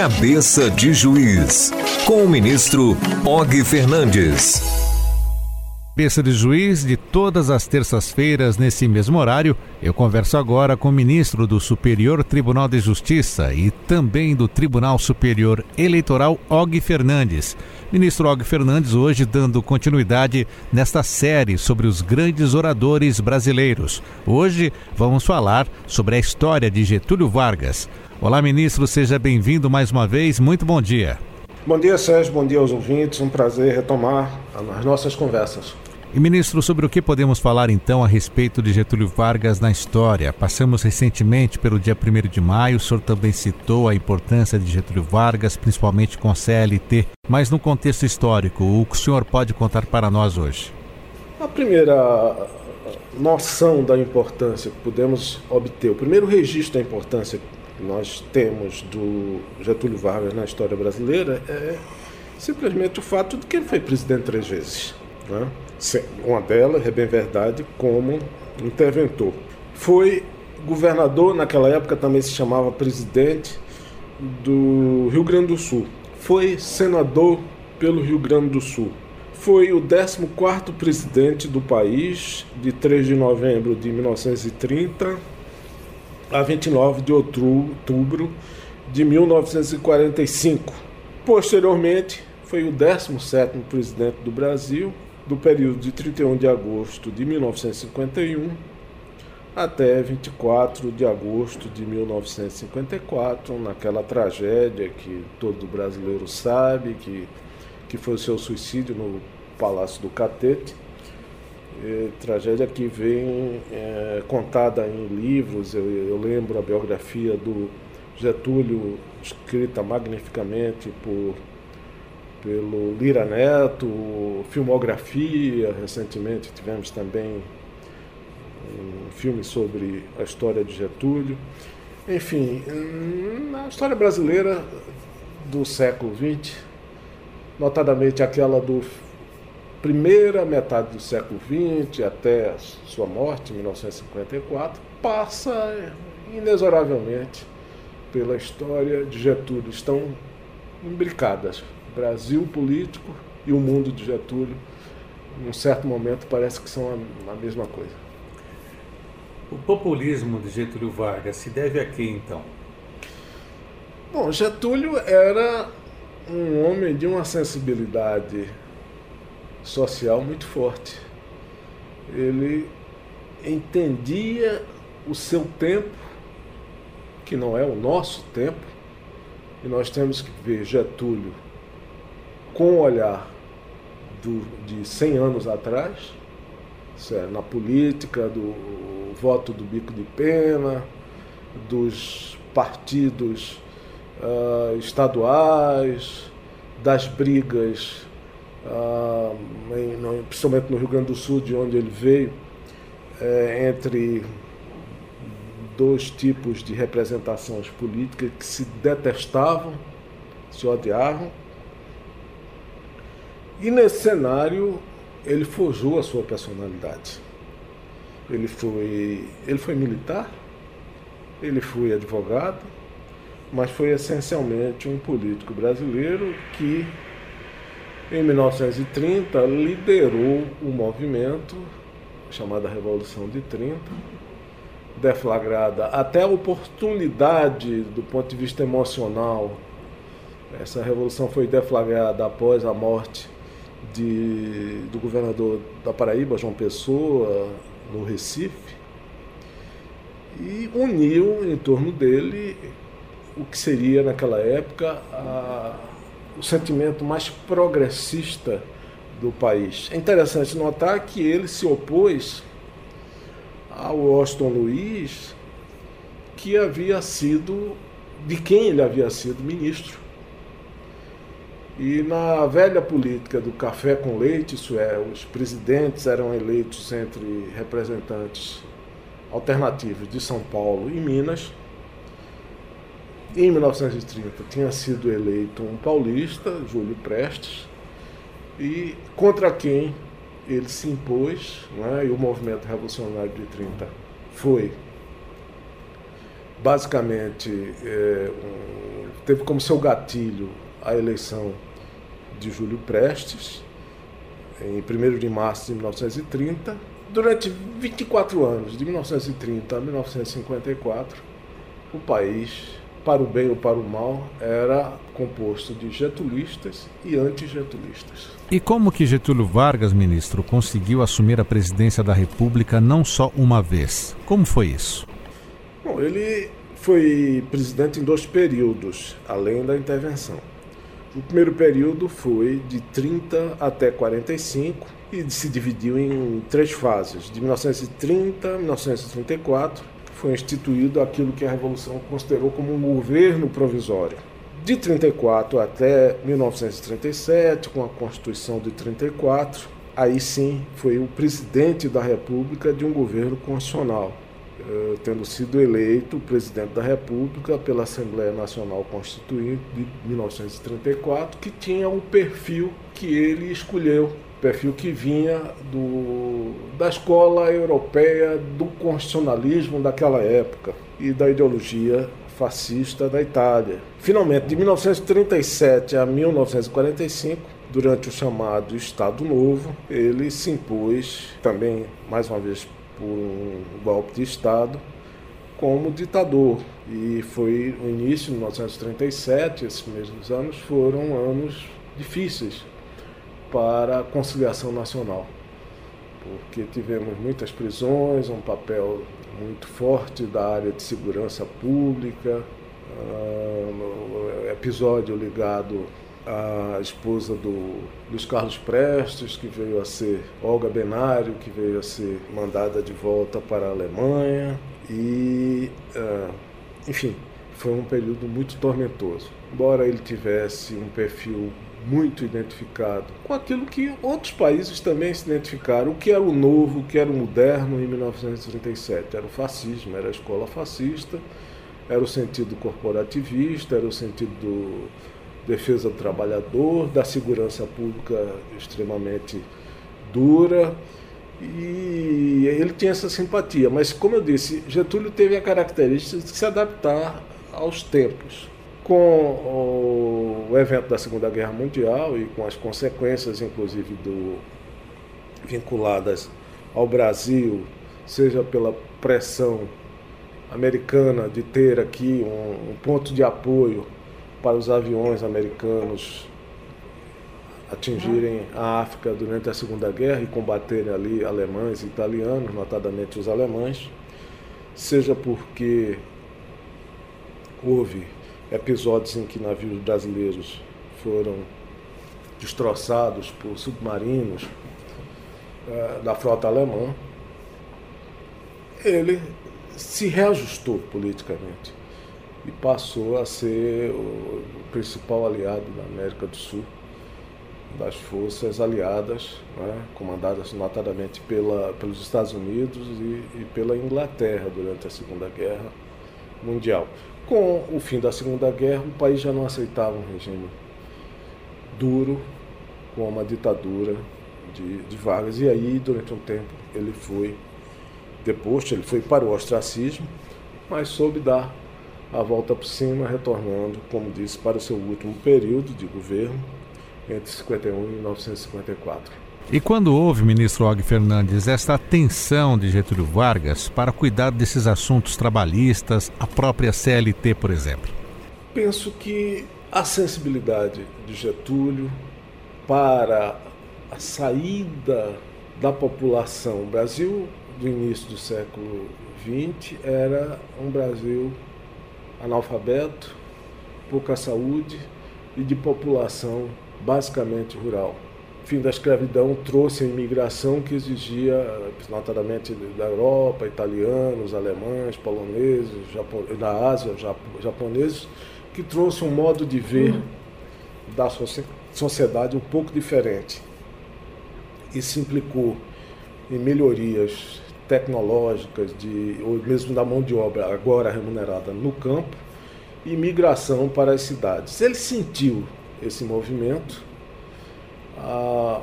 Cabeça de Juiz, com o ministro Og Fernandes. Cabeça de Juiz, de todas as terças-feiras, nesse mesmo horário, eu converso agora com o ministro do Superior Tribunal de Justiça e também do Tribunal Superior Eleitoral, Og Fernandes. Ministro Og Fernandes, hoje dando continuidade nesta série sobre os grandes oradores brasileiros. Hoje vamos falar sobre a história de Getúlio Vargas. Olá, ministro, seja bem-vindo mais uma vez. Muito bom dia. Bom dia, Sérgio. Bom dia aos ouvintes. Um prazer retomar as nossas conversas. E, ministro, sobre o que podemos falar então a respeito de Getúlio Vargas na história? Passamos recentemente pelo dia 1 de maio, o senhor também citou a importância de Getúlio Vargas, principalmente com a CLT. Mas no contexto histórico, o que o senhor pode contar para nós hoje? A primeira noção da importância que podemos obter, o primeiro registro da importância nós temos do Getúlio Vargas na história brasileira é simplesmente o fato de que ele foi presidente três vezes. Né? Uma delas, é bem verdade, como interventor. Foi governador, naquela época também se chamava presidente do Rio Grande do Sul. Foi senador pelo Rio Grande do Sul. Foi o 14º presidente do país, de 3 de novembro de 1930 a 29 de outubro de 1945. Posteriormente, foi o 17º presidente do Brasil, do período de 31 de agosto de 1951 até 24 de agosto de 1954, naquela tragédia que todo brasileiro sabe, que, que foi o seu suicídio no Palácio do Catete é, tragédia que vem é, contada em livros. Eu, eu, lembro a biografia do Getúlio, escrita magnificamente por, pelo Lira Neto, filmografia. Recentemente tivemos também um filme sobre a história de Getúlio. Enfim, na história brasileira do século XX, notadamente aquela do primeira metade do século XX até sua morte, em 1954, passa inexoravelmente pela história de Getúlio. Estão imbricadas. Brasil político e o mundo de Getúlio, em um certo momento, parece que são a, a mesma coisa. O populismo de Getúlio Vargas se deve a quê, então? Bom, Getúlio era um homem de uma sensibilidade social muito forte. Ele entendia o seu tempo, que não é o nosso tempo, e nós temos que ver Getúlio com o olhar do, de 100 anos atrás, é, na política, do voto do bico de pena, dos partidos uh, estaduais, das brigas ah, em, principalmente no Rio Grande do Sul, de onde ele veio, é, entre dois tipos de representações políticas que se detestavam, se odiavam. E nesse cenário ele forjou a sua personalidade. Ele foi, ele foi militar, ele foi advogado, mas foi essencialmente um político brasileiro que em 1930, liderou o movimento chamado Revolução de 30, deflagrada até a oportunidade do ponto de vista emocional. Essa revolução foi deflagrada após a morte de, do governador da Paraíba, João Pessoa, no Recife, e uniu em torno dele o que seria naquela época a o sentimento mais progressista do país. É interessante notar que ele se opôs ao Washington Luiz, que havia sido, de quem ele havia sido ministro. E na velha política do café com leite, isso é, os presidentes eram eleitos entre representantes alternativos de São Paulo e Minas, em 1930 tinha sido eleito um paulista, Júlio Prestes, e contra quem ele se impôs, né, e o movimento revolucionário de 30 foi basicamente é, um, teve como seu gatilho a eleição de Júlio Prestes, em 1 de março de 1930. Durante 24 anos, de 1930 a 1954, o país para o bem ou para o mal, era composto de getulistas e antigetulistas. E como que Getúlio Vargas, ministro, conseguiu assumir a presidência da República não só uma vez? Como foi isso? Bom, ele foi presidente em dois períodos, além da intervenção. O primeiro período foi de 30 até 45 e se dividiu em três fases, de 1930 a 1934 foi instituído aquilo que a Revolução considerou como um governo provisório. De 34 até 1937, com a Constituição de 34, aí sim foi o presidente da República de um governo constitucional, tendo sido eleito presidente da República pela Assembleia Nacional Constituinte de 1934, que tinha o perfil que ele escolheu perfil que vinha do, da escola europeia do constitucionalismo daquela época e da ideologia fascista da Itália. Finalmente, de 1937 a 1945, durante o chamado Estado Novo, ele se impôs também, mais uma vez, por um golpe de Estado, como ditador. E foi o início de 1937, esses mesmos anos foram anos difíceis para a conciliação nacional, porque tivemos muitas prisões, um papel muito forte da área de segurança pública, uh, episódio ligado à esposa do Luiz Carlos Prestes, que veio a ser Olga Benário, que veio a ser mandada de volta para a Alemanha, e, uh, enfim, foi um período muito tormentoso. Embora ele tivesse um perfil muito identificado com aquilo que outros países também se identificaram, o que era o novo, o que era o moderno em 1937. Era o fascismo, era a escola fascista, era o sentido corporativista, era o sentido do defesa do trabalhador, da segurança pública extremamente dura. E ele tinha essa simpatia, mas como eu disse, Getúlio teve a característica de se adaptar aos tempos com o evento da Segunda Guerra Mundial e com as consequências, inclusive, do, vinculadas ao Brasil, seja pela pressão americana de ter aqui um, um ponto de apoio para os aviões americanos atingirem a África durante a Segunda Guerra e combaterem ali alemães e italianos, notadamente os alemães, seja porque houve episódios em que navios brasileiros foram destroçados por submarinos uh, da frota alemã, ele se reajustou politicamente e passou a ser o principal aliado da América do Sul das forças aliadas, né, comandadas notadamente pela, pelos Estados Unidos e, e pela Inglaterra durante a Segunda Guerra Mundial. Com o fim da Segunda Guerra, o país já não aceitava um regime duro, com uma ditadura de, de Vargas. E aí, durante um tempo, ele foi deposto, ele foi para o ostracismo, mas soube dar a volta por cima, retornando, como disse, para o seu último período de governo, entre 51 e 1954. E quando houve, ministro Og Fernandes, esta atenção de Getúlio Vargas para cuidar desses assuntos trabalhistas, a própria CLT, por exemplo? Penso que a sensibilidade de Getúlio para a saída da população. O Brasil do início do século XX era um Brasil analfabeto, pouca saúde e de população basicamente rural fim da escravidão trouxe a imigração que exigia, notadamente da Europa, italianos, alemães, poloneses, da Ásia, japoneses, que trouxe um modo de ver da sociedade um pouco diferente. E implicou em melhorias tecnológicas, de, ou mesmo da mão de obra agora remunerada no campo, e migração para as cidades. Ele sentiu esse movimento a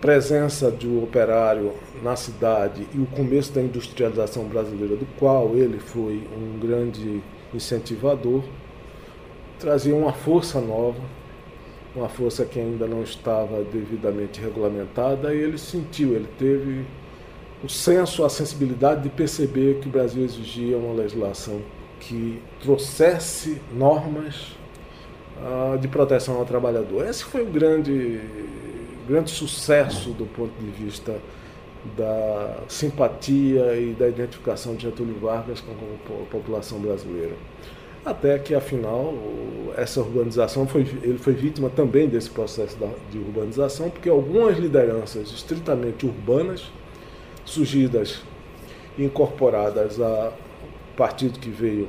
presença um operário na cidade e o começo da industrialização brasileira, do qual ele foi um grande incentivador, trazia uma força nova, uma força que ainda não estava devidamente regulamentada, e ele sentiu, ele teve o senso, a sensibilidade de perceber que o Brasil exigia uma legislação que trouxesse normas uh, de proteção ao trabalhador. Esse foi o grande, grande sucesso do ponto de vista da simpatia e da identificação de Getúlio Vargas com a população brasileira. Até que, afinal, essa urbanização foi, ele foi vítima também desse processo de urbanização, porque algumas lideranças estritamente urbanas, surgidas e incorporadas a partido que veio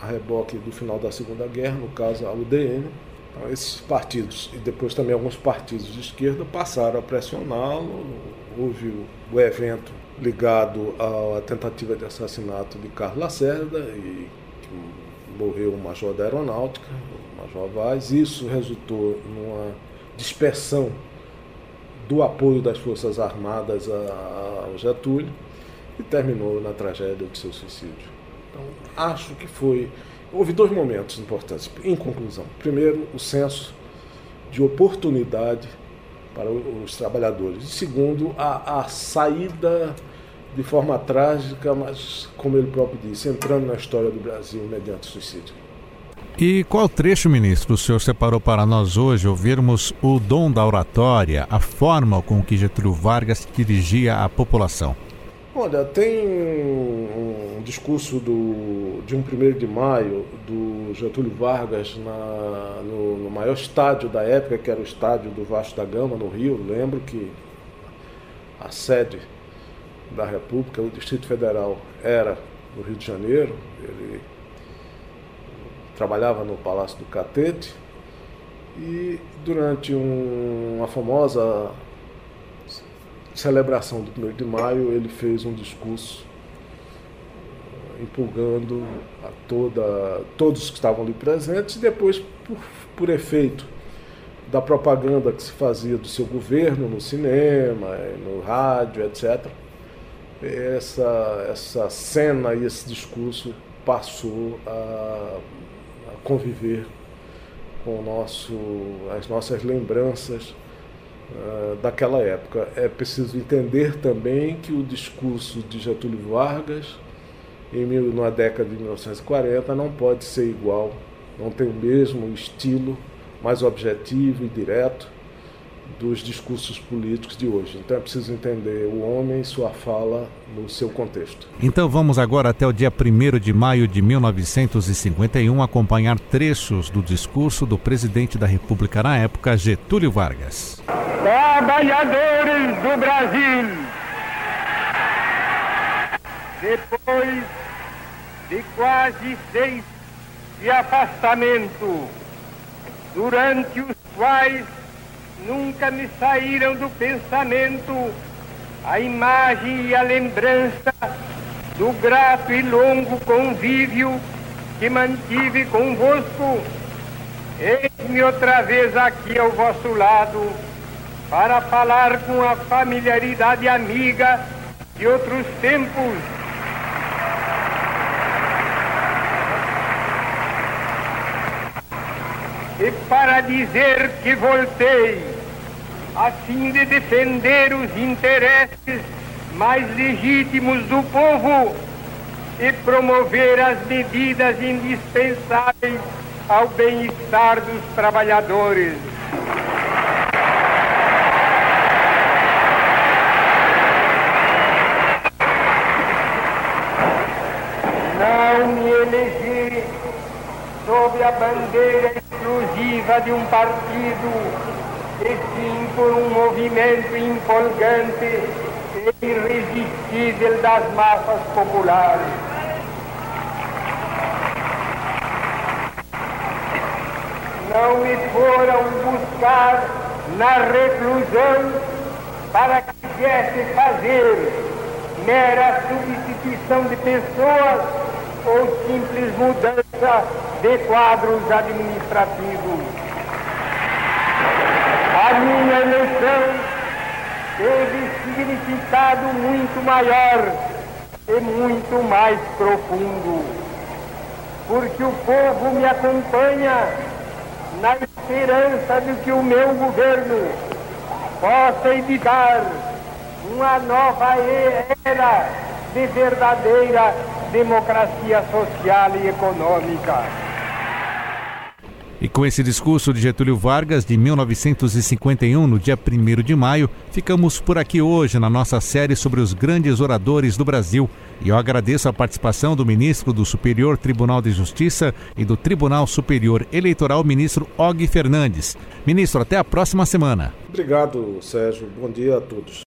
a reboque do final da Segunda Guerra, no caso a UDN. Então, esses partidos e depois também alguns partidos de esquerda passaram a pressioná-lo. Houve o, o evento ligado à tentativa de assassinato de Carlos Lacerda e morreu o major da aeronáutica, o major Vaz. Isso resultou numa dispersão do apoio das Forças Armadas ao Getúlio e terminou na tragédia de seu suicídio. Então, acho que foi. Houve dois momentos importantes, em conclusão. Primeiro, o senso de oportunidade para os trabalhadores. E segundo, a, a saída de forma trágica, mas, como ele próprio disse, entrando na história do Brasil mediante suicídio. E qual trecho, ministro, o senhor separou para nós hoje ouvirmos o dom da oratória, a forma com que Getúlio Vargas dirigia a população? Olha, tem um, discurso do, de um 1 de maio do Getúlio Vargas na, no, no, maior estádio da época, que era o estádio do Vasco da Gama, no Rio. Lembro que a sede da República, o Distrito Federal, era no Rio de Janeiro. Ele trabalhava no Palácio do Catete e durante um, uma famosa celebração do 1 de maio, ele fez um discurso eh, empolgando a toda, todos que estavam ali presentes, e depois, por, por efeito da propaganda que se fazia do seu governo no cinema, no rádio, etc., essa, essa cena e esse discurso passou a conviver com nosso, as nossas lembranças uh, daquela época. É preciso entender também que o discurso de Getúlio Vargas, em, na década de 1940, não pode ser igual, não tem o mesmo estilo, mais objetivo e direto dos discursos políticos de hoje. Então é preciso entender o homem e sua fala no seu contexto. Então vamos agora até o dia 1 de maio de 1951 acompanhar trechos do discurso do presidente da República na época, Getúlio Vargas. Trabalhadores do Brasil, depois de quase seis de afastamento, durante os quais nunca me saíram do pensamento a imagem e a lembrança do grato e longo convívio que mantive convosco. Eis-me outra vez aqui ao vosso lado para falar com a familiaridade amiga de outros tempos. E para dizer que voltei a fim de defender os interesses mais legítimos do povo e promover as medidas indispensáveis ao bem-estar dos trabalhadores. Não me elegi sob a bandeira exclusiva de um partido e sim por um movimento empolgante e irresistível das massas populares. Não me foram buscar na reclusão para que quisesse fazer mera substituição de pessoas ou simples mudança de quadros administrativos. A minha eleição teve significado muito maior e muito mais profundo. porque o povo me acompanha na esperança de que o meu governo possa editar uma nova era de verdadeira democracia social e econômica. E com esse discurso de Getúlio Vargas de 1951, no dia 1 de maio, ficamos por aqui hoje na nossa série sobre os grandes oradores do Brasil. E eu agradeço a participação do ministro do Superior Tribunal de Justiça e do Tribunal Superior Eleitoral, ministro Og Fernandes. Ministro, até a próxima semana. Obrigado, Sérgio. Bom dia a todos.